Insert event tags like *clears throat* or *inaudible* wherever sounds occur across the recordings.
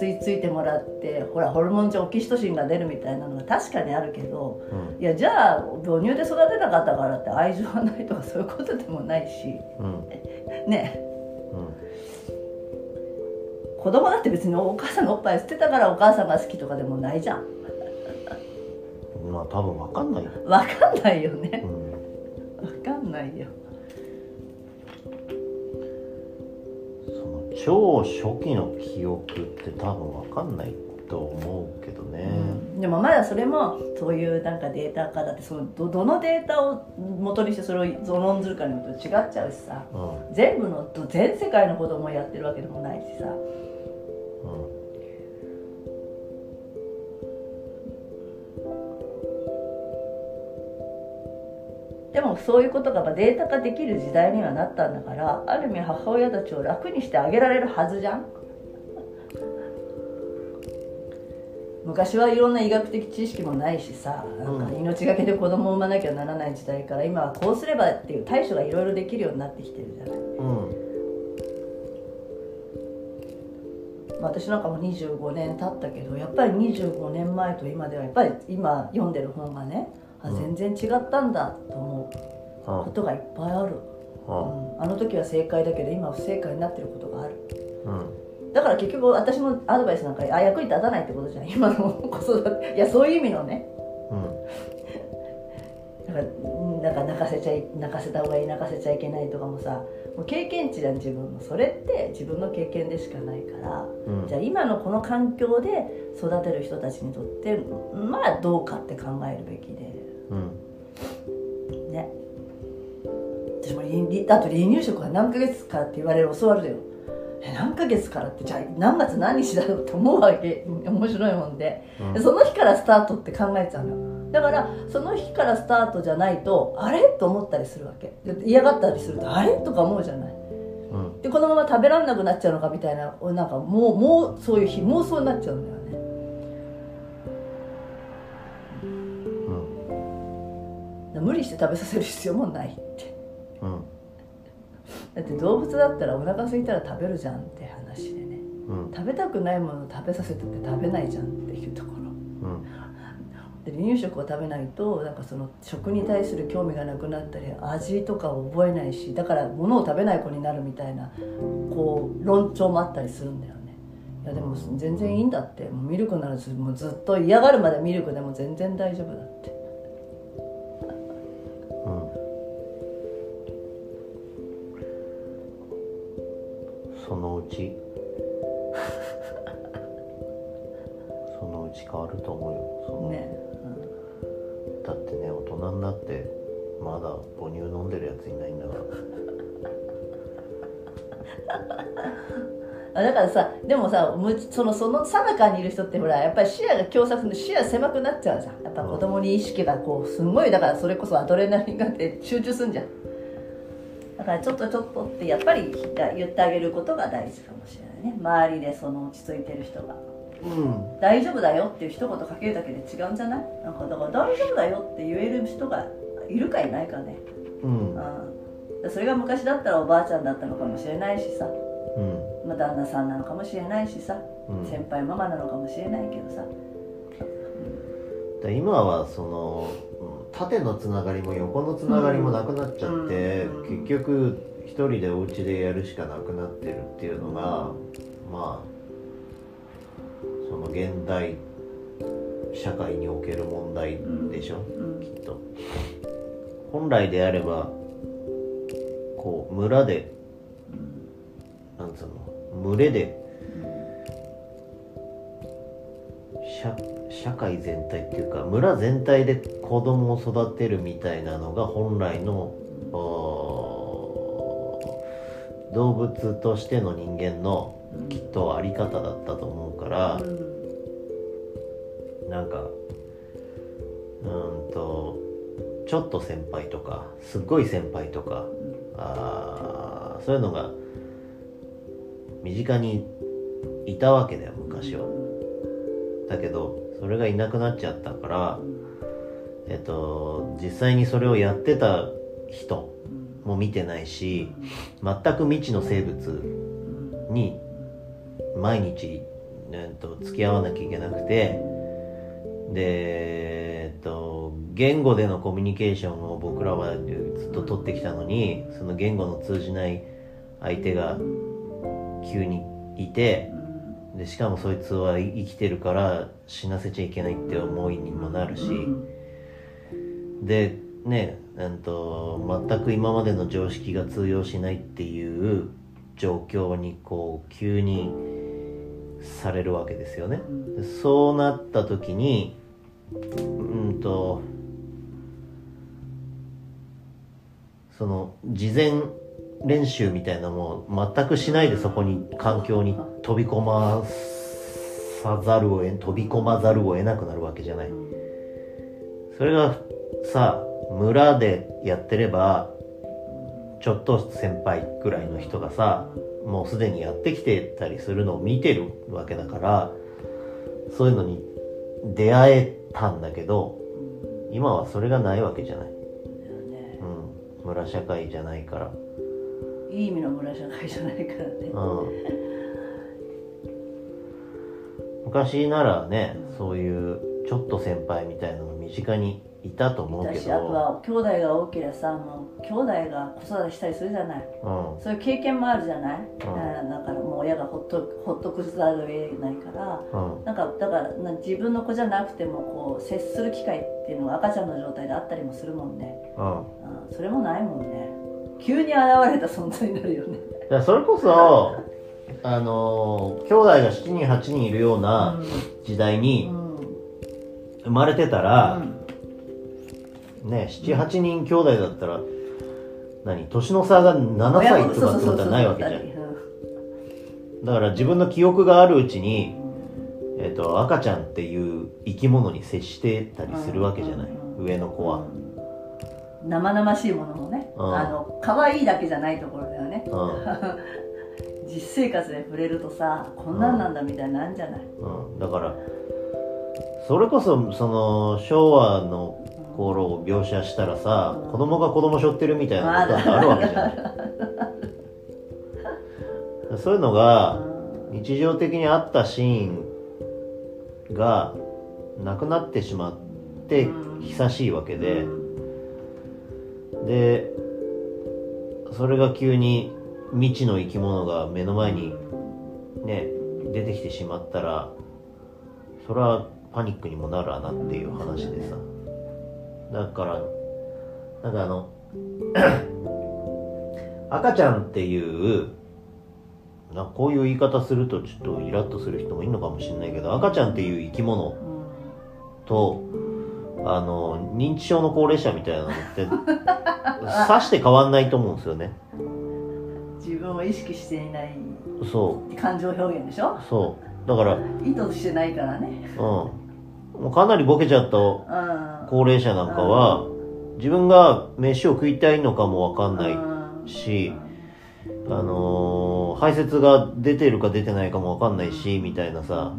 吸い付いてもらってほらホルモン上オキシトシンが出るみたいなのが確かにあるけどうん。いやじゃあ母乳で育てなかったからって愛情がないとかそういうことでもないしうん。ね。うん。子供だって別にお母さんのおっぱい捨てたからお母さんが好きとかでもないじゃん。まあ多分わかんないよ、わかんないよね。うん、わかんないよ超初期の記憶って多分わかんないと思うけどね、でもまだそれもそういうなんかデータ化だってそのどどのデータを元にしてそれをゾロンするかによって違っちゃうしさ。うん。全部の全世界の子供をやってるわけでもないしさもそういうことがまあデータ化できる時代にはなったんだからある意味母親たちを楽にしてあげられるはずじゃん。昔はいろんな医学的知識もないしさなんかうん。命がけで子供を産まなきゃならない時代から今はこうすればっていう対処がいろいろできるようになってきてるじゃない。うん。まあ私なんかも25年経ったけどやっぱり25年前と今ではやっぱり今読んでる本がねあうん。全然違ったんだと思うことがいっぱいある、うんうん、あの時は正解だけど今は不正解になってることがある。うん。だから結局私のアドバイスなんかあ役に立たないってことじゃん。今の子育て。いやそういう意味のね。だからうんだから泣かせちゃい泣かせた方がいい泣かせちゃいけないとかもさもう経験値じゃん自分の。それって自分の経験でしかないから、うん。じゃあ今のこの環境で育てる人たちにとってまあどうかって考えるべきでうん。ね。私もあと離乳食は何ヶ月からって言われる教わるよ。え何ヶ月から？ってじゃあ何月何日だろうって思うわけ。*laughs* 面白いもんで。うん。でその日からスタートって考えちゃうのよ。だからその日からスタートじゃないとあれ？と思ったりするわけ。で嫌がったりするとあれ？とか思うじゃない。うん。でこのまま食べられなくなっちゃうのかみたいななんかもうもうそういう日妄想になっちゃうんだよ無理して食べさせる必要もないって。うん。だって動物だったらお腹空いたら食べるじゃんって話でね。うん。食べたくないものを食べさせてて食べないじゃんっていうところうん。で離乳食を食べないとなんかその食に対する興味がなくなったり味とかを覚えないしだから物を食べない子になるみたいなこう論調もあったりするんだよね。いやでも全然いいんだって。もうミルクならずもうずっと嫌がるまでミルクでも全然大丈夫だってち。*laughs* そのうち変わると思うよ。そのね、だってね大人になってまだ母乳飲んでるやついないんだから。*laughs* あだからさでもさむそのその最中にいる人ってほらやっぱり視野が狭窄で視野狭くなっちゃうじゃん。やっぱ子供に意識がこうすんごいだからそれこそアドレナリンがあって集中すんじゃんだからちょっとちょっとってやっぱり言ってあげることが大事かもしれないね。周りでその落ち着いてる人が。うん。大丈夫だよっていう一言かけるだけで違うんじゃない？なんかだから大丈夫だよって言える人がいるかいないかね。うん。うん。それが昔だったらおばあちゃんだったのかもしれないしさ、うん。まあ、旦那さんなのかもしれないしさ。うん。先輩ママなのかもしれないけどさ。で今はそのうん縦のつながりも横のつながりもなくなっちゃって、うん。結局一人でお家でやるしかなくなってるっていうのが、まあその現代社会における問題でしょ、うん。きっと。本来であればこう村でなんつうの？群れで社社会全体っていうか村全体で子供を育てるみたいなのが本来の動物としての人間のきっとあり方だったと思うから、なんかうんとちょっと先輩とかすっごい先輩とかあそういうのが身近にいたわけだよ昔は。だけどそれがいなくなっちゃったからえっと実際にそれをやってた人も見てないし全く未知の生物に毎日えっと付き合わなきゃいけなくてでえっと言語でのコミュニケーションを僕らはずっと取ってきたのにその言語の通じない相手が急にいてでしかもそいつは生きてるから死なせちゃいけないって思いにもなるし、でねうんと全く今までの常識が通用しないっていう状況にこう急にされるわけですよね。でそうなった時にうんとその事前練習みたいなもん全くしないでそこに環境に飛び込まさざるを得飛び込まざるを得なくなるわけじゃない。それがさ村でやってればちょっと先輩ぐらいの人がさもうすでにやってきてたりするのを見てるわけだからそういうのに出会えたんだけど今はそれがないわけじゃない、うん、村社会じゃないからいい意味の村社会じゃないからねうん。昔ならねそういうちょっと先輩みたいなの身近にいたと思うけだしあとど、は兄弟が多ければさもう兄弟が子育てしたりするじゃない。うん、そういう経験もあるじゃない、だからだからもう親がほっとほっとくざるを得ないから。うん。なんかだからな自分の子じゃなくてもこう接する機会っていうのが赤ちゃんの状態であったりもするもんね、うん。うん、それもないもんね急に現れた存在になるよね。だからそれこそあのー兄弟が7人8人いるような時代うにん生まれてたら、うんね78人兄弟だったら何年の差が7歳とかってことはないわけじゃん。だから自分の記憶があるうちに、えっと赤ちゃんっていう生き物に接してたりするわけじゃない、うん上の子は、生々しいものもね、うんあの可愛いだけじゃないところだよね。うん。*laughs* 実生活で触れるとさこんなんなんだみたいになるんじゃない、うん、だからそれこそその昭和の頃を描写したらさ、うん。子供が子供背負ってるみたいなことあるわけじゃない *laughs* そういうのが日常的にあったシーンがなくなってしまってうん。久しいわけで、うんでそれが急に未知の生き物が目の前にね出てきてしまったらそれはパニックにもなるわなっていう話でさ。だからなんかあの *coughs* 赤ちゃんっていうなこういう言い方するとちょっとイラッとする人もいるのかもしれないけど赤ちゃんっていう生き物とあの認知症の高齢者みたいなのって *laughs* さして変わんないと思うんですよね。自分を意識していないそ感情表現でしょ？うそう。だから意図してないからね。うん。もうかなりボケちゃったうん。高齢者なんかは自分が飯を食いたいのかもわかんないうん。しあのー排泄が出てるか出てないかもわかんないしみたいなさ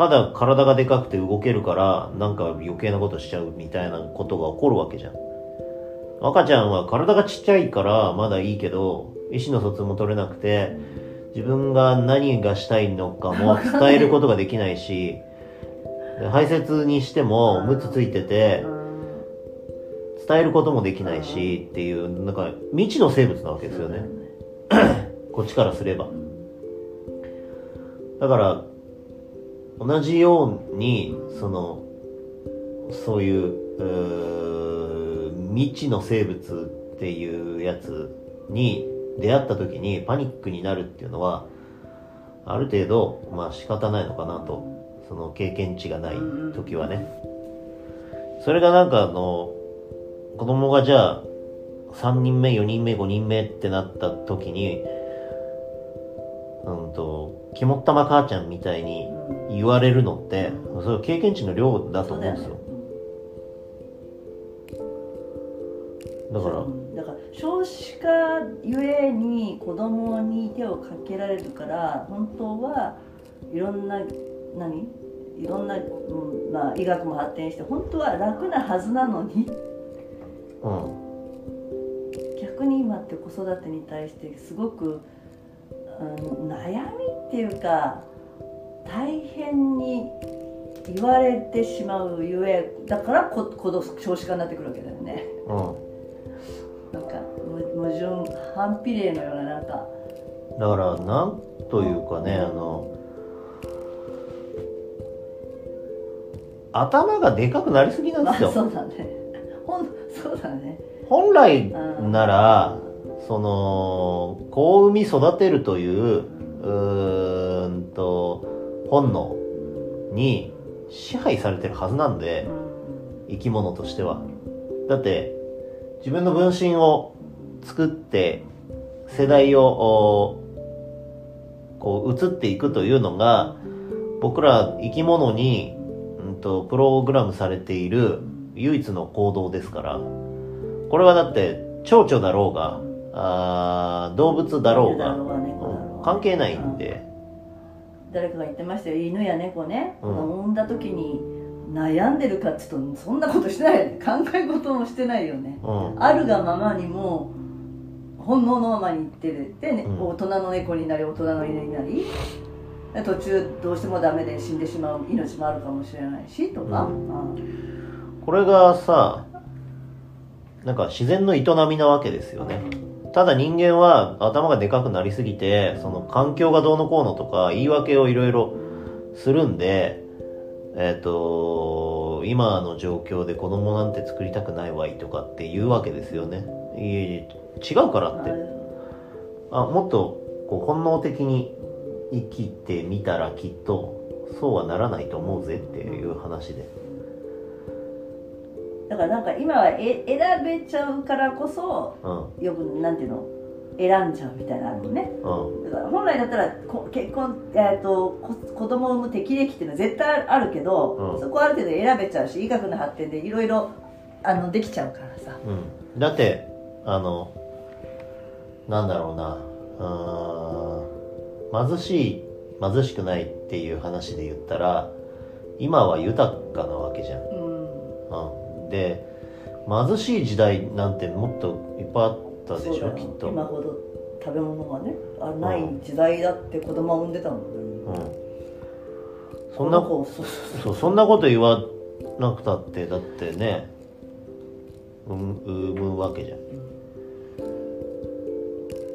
ただ体がでかくて動けるからなんか余計なことしちゃうみたいなことが起こるわけじゃん。赤ちゃんは体がちっちゃいからまだいいけど意思の疎通も取れなくて自分が何がしたいのかも伝えることができないしで排泄にしてもムツついててうん伝えることもできないしっていうなんか未知の生物なわけですよね。こっちからすれば。だから同じようにそのそういうう未知の生物っていうやつに出会った時にパニックになるっていうのはある程度まあ仕方ないのかなとその経験値がない時はね。それがなんかあの子供がじゃあ3人目4人目5人目ってなった時にうんと肝っ玉母ちゃんみたいに言われるのってそれ経験値の量だと思うんですよ。だからうんだから少子化ゆえに子供に手をかけられるから本当はいろんな何？いろんな、うんまあ、医学も発展して本当は楽なはずなのに。うん。逆に今って子育てに対してすごく、うん、悩みっていうか大変に言われてしまうゆえだからここの少子化になってくるわけだよね。うん。なんかむ矛盾反比例のようななんか。だからなんというかねあの頭がでかくなりすぎなんまあですよ、そうだね。ほんそうだね。本来ならその子を産み育てるといううーんと本能に支配されてるはずなんでうん生き物としては。だって自分の分身を作って世代をおこう移っていくというのが僕ら生き物に、うん、とプログラムされている唯一の行動ですから。これはだって蝶々だろうがあー動物だろうが関係ないんで誰かが言ってましたよ。犬や猫ね、産んだ時に悩んでるかって言うとそんなことしてないよね。考え事もしてないよね。うん。あるがままにもう本能のままにいってる。で、ねうん。大人の猫になり大人の犬になり。で途中どうしてもダメで死んでしまう。命もあるかもしれないしとか、ううん。これがさなんか自然の営みなわけですよねただ人間は頭がでかくなりすぎてその環境がどうのこうのとか言い訳をいろいろするんでえっ、と今の状況で子供なんて作りたくないわいとかって言うわけですよね。いえいえ違うからって。あもっとこう本能的に生きてみたらきっとそうはならないと思うぜっていう話でだからなんか今はえ選べちゃうからこそうん。よくなんていうの？選んじゃうみたいなのね。うん。だから本来だったらこ結婚、えー、とこ子供を産む適齢期っていうのは絶対あるけど、うん。そこはある程度選べちゃうし医学の発展でいろいろあのできちゃうからさ。うん、だってあのなんだろうな。貧しい貧しくないっていう話で言ったら今は豊かなわけじゃん、うん。うん、で貧しい時代なんてもっといっぱいあったでしょきっと、今ほど食べ物がねあない時代だって子供を産んでたもんね、うん、そんなこそう。そうそんなこと言わなくたってだってね産産むわけじゃん。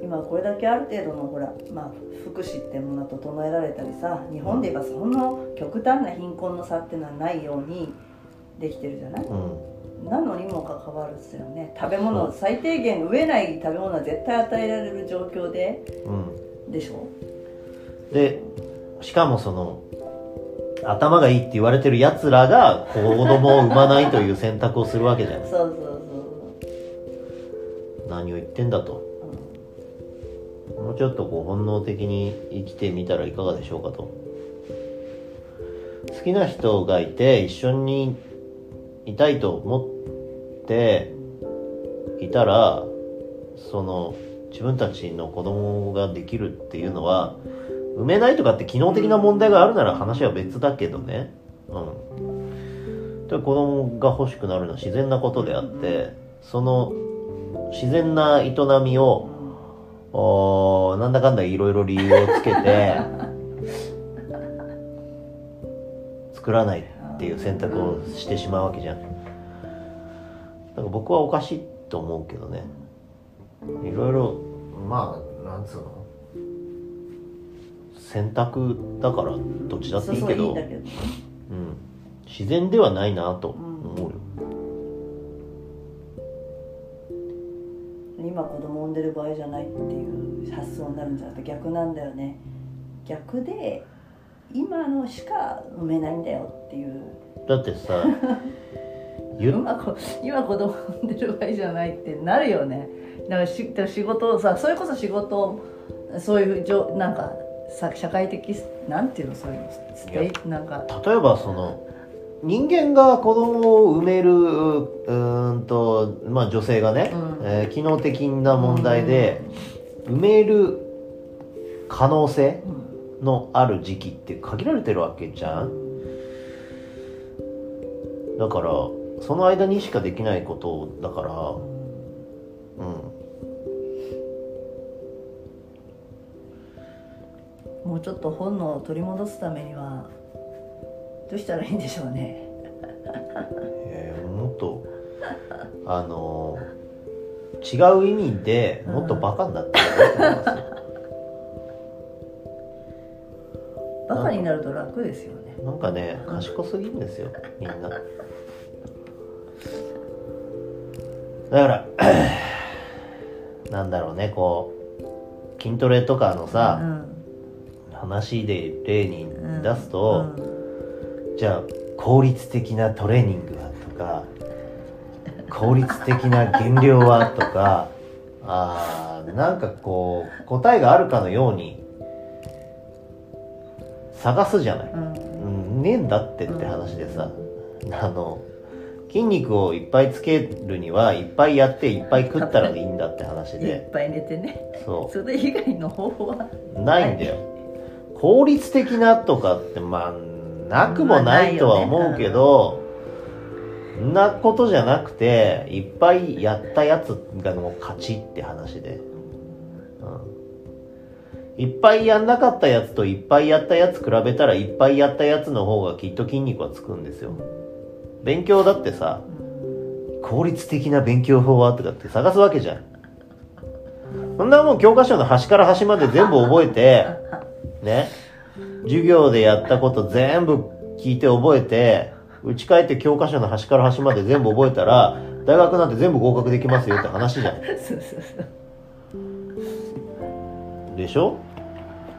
今これだけある程度のほら、まあ、福祉ってものが整えられたりさ日本で言えばその極端な貧困の差っていうのはないようにできてるじゃない？うん。なのにもかかわらずよね。食べ物最低限飢えない食べ物は絶対与えられる状況でうん。でしょ？でしかもその頭がいいって言われてるやつらが子供を産まないという選択をするわけじゃんそうそう何を言ってんだと。そう、もうちょっとこう本能的に生きてみたらいかがでしょうかと。好きな人がいて一緒にいたいと思っていたらその自分たちの子供ができるっていうのは産めないとかって機能的な問題があるなら話は別だけどね。うん。で子供が欲しくなるのは自然なことであってその自然な営みをおーなんだかんだいろいろ理由をつけて *laughs* 作らないっていう選択をしてしまうわけじゃん。だから僕はおかしいと思うけどね。いろいろまあなんつうの？選択だからどっちだっていいけど。自然ではないなと思うよ、今子供産んでる場合じゃないっていう発想になるんじゃなくて逆なんだよね。逆で今のしか産めないんだよっていう。だってさ *laughs* 今こ今子供産んでる場合じゃないってなるよね。だからし仕事をさそれこそ仕事をそういうじょなんかさ社会的なんていうのそういうステイなんか。例えばその人間が子供を産めるうーんと、まあ、女性がね、うん。えー機能的な問題で産める可能性うんのある時期って限られてるわけじゃん。だからその間にしかできないことだからうん。もうちょっと本能を取り戻すためにはどうしたらいいんでしょうね。えーもっとあのー違う意味でもっとバカになってると思いますよバカになると楽ですよね。なんかね賢すぎるんですよみんな。だから *clears throat* なんだろうねこう筋トレとかのさ、うん話で例に出すと、うん。じゃあ効率的なトレーニングはとか効率的な減量はとかあーなんかこう答えがあるかのように探すじゃない、うん。うん、ねえんだってって話でさ、あの筋肉をいっぱいつけるにはいっぱいやっていっぱい食ったらいいんだって話いっでぱい寝てね。そそれ以外の方法は？うないんだよ。効率的なとかってまあなくもないとは思うけど、そんなことじゃなくていっぱいやったやつがもう勝ちって話で、うん、いっぱいやんなかったやつといっぱいやったやつ比べたらいっぱいやったやつの方がきっと筋肉はつくんですよ。勉強だってさ効率的な勉強法はとかって探すわけじゃん。そんなもん教科書の端から端まで全部覚えてね授業でやったこと全部聞いて覚えて打ち返って教科書の端から端まで全部覚えたら大学なんて全部合格できますよって話じゃん。*laughs* そうそうそう。でしょ？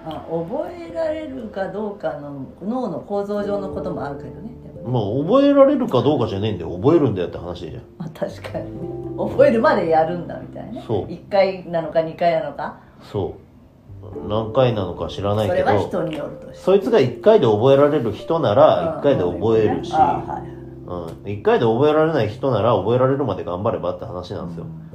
あ覚えられるかどうかの脳の構造上のこともあるけどね。まあ覚えられるかどうかじゃねえんだよ。覚えるんだよって話じゃん。まあ確かに。ね覚えるまでやるんだみたいなね。そう。1回なのか2回なのか。そう。何回なのか知らないそけど。れは人によるとして。そいつが1回で覚えられる人なら1回で覚えるし、あはいうん、1回で覚えられない人なら覚えられるまで頑張ればって話なんですよ。うん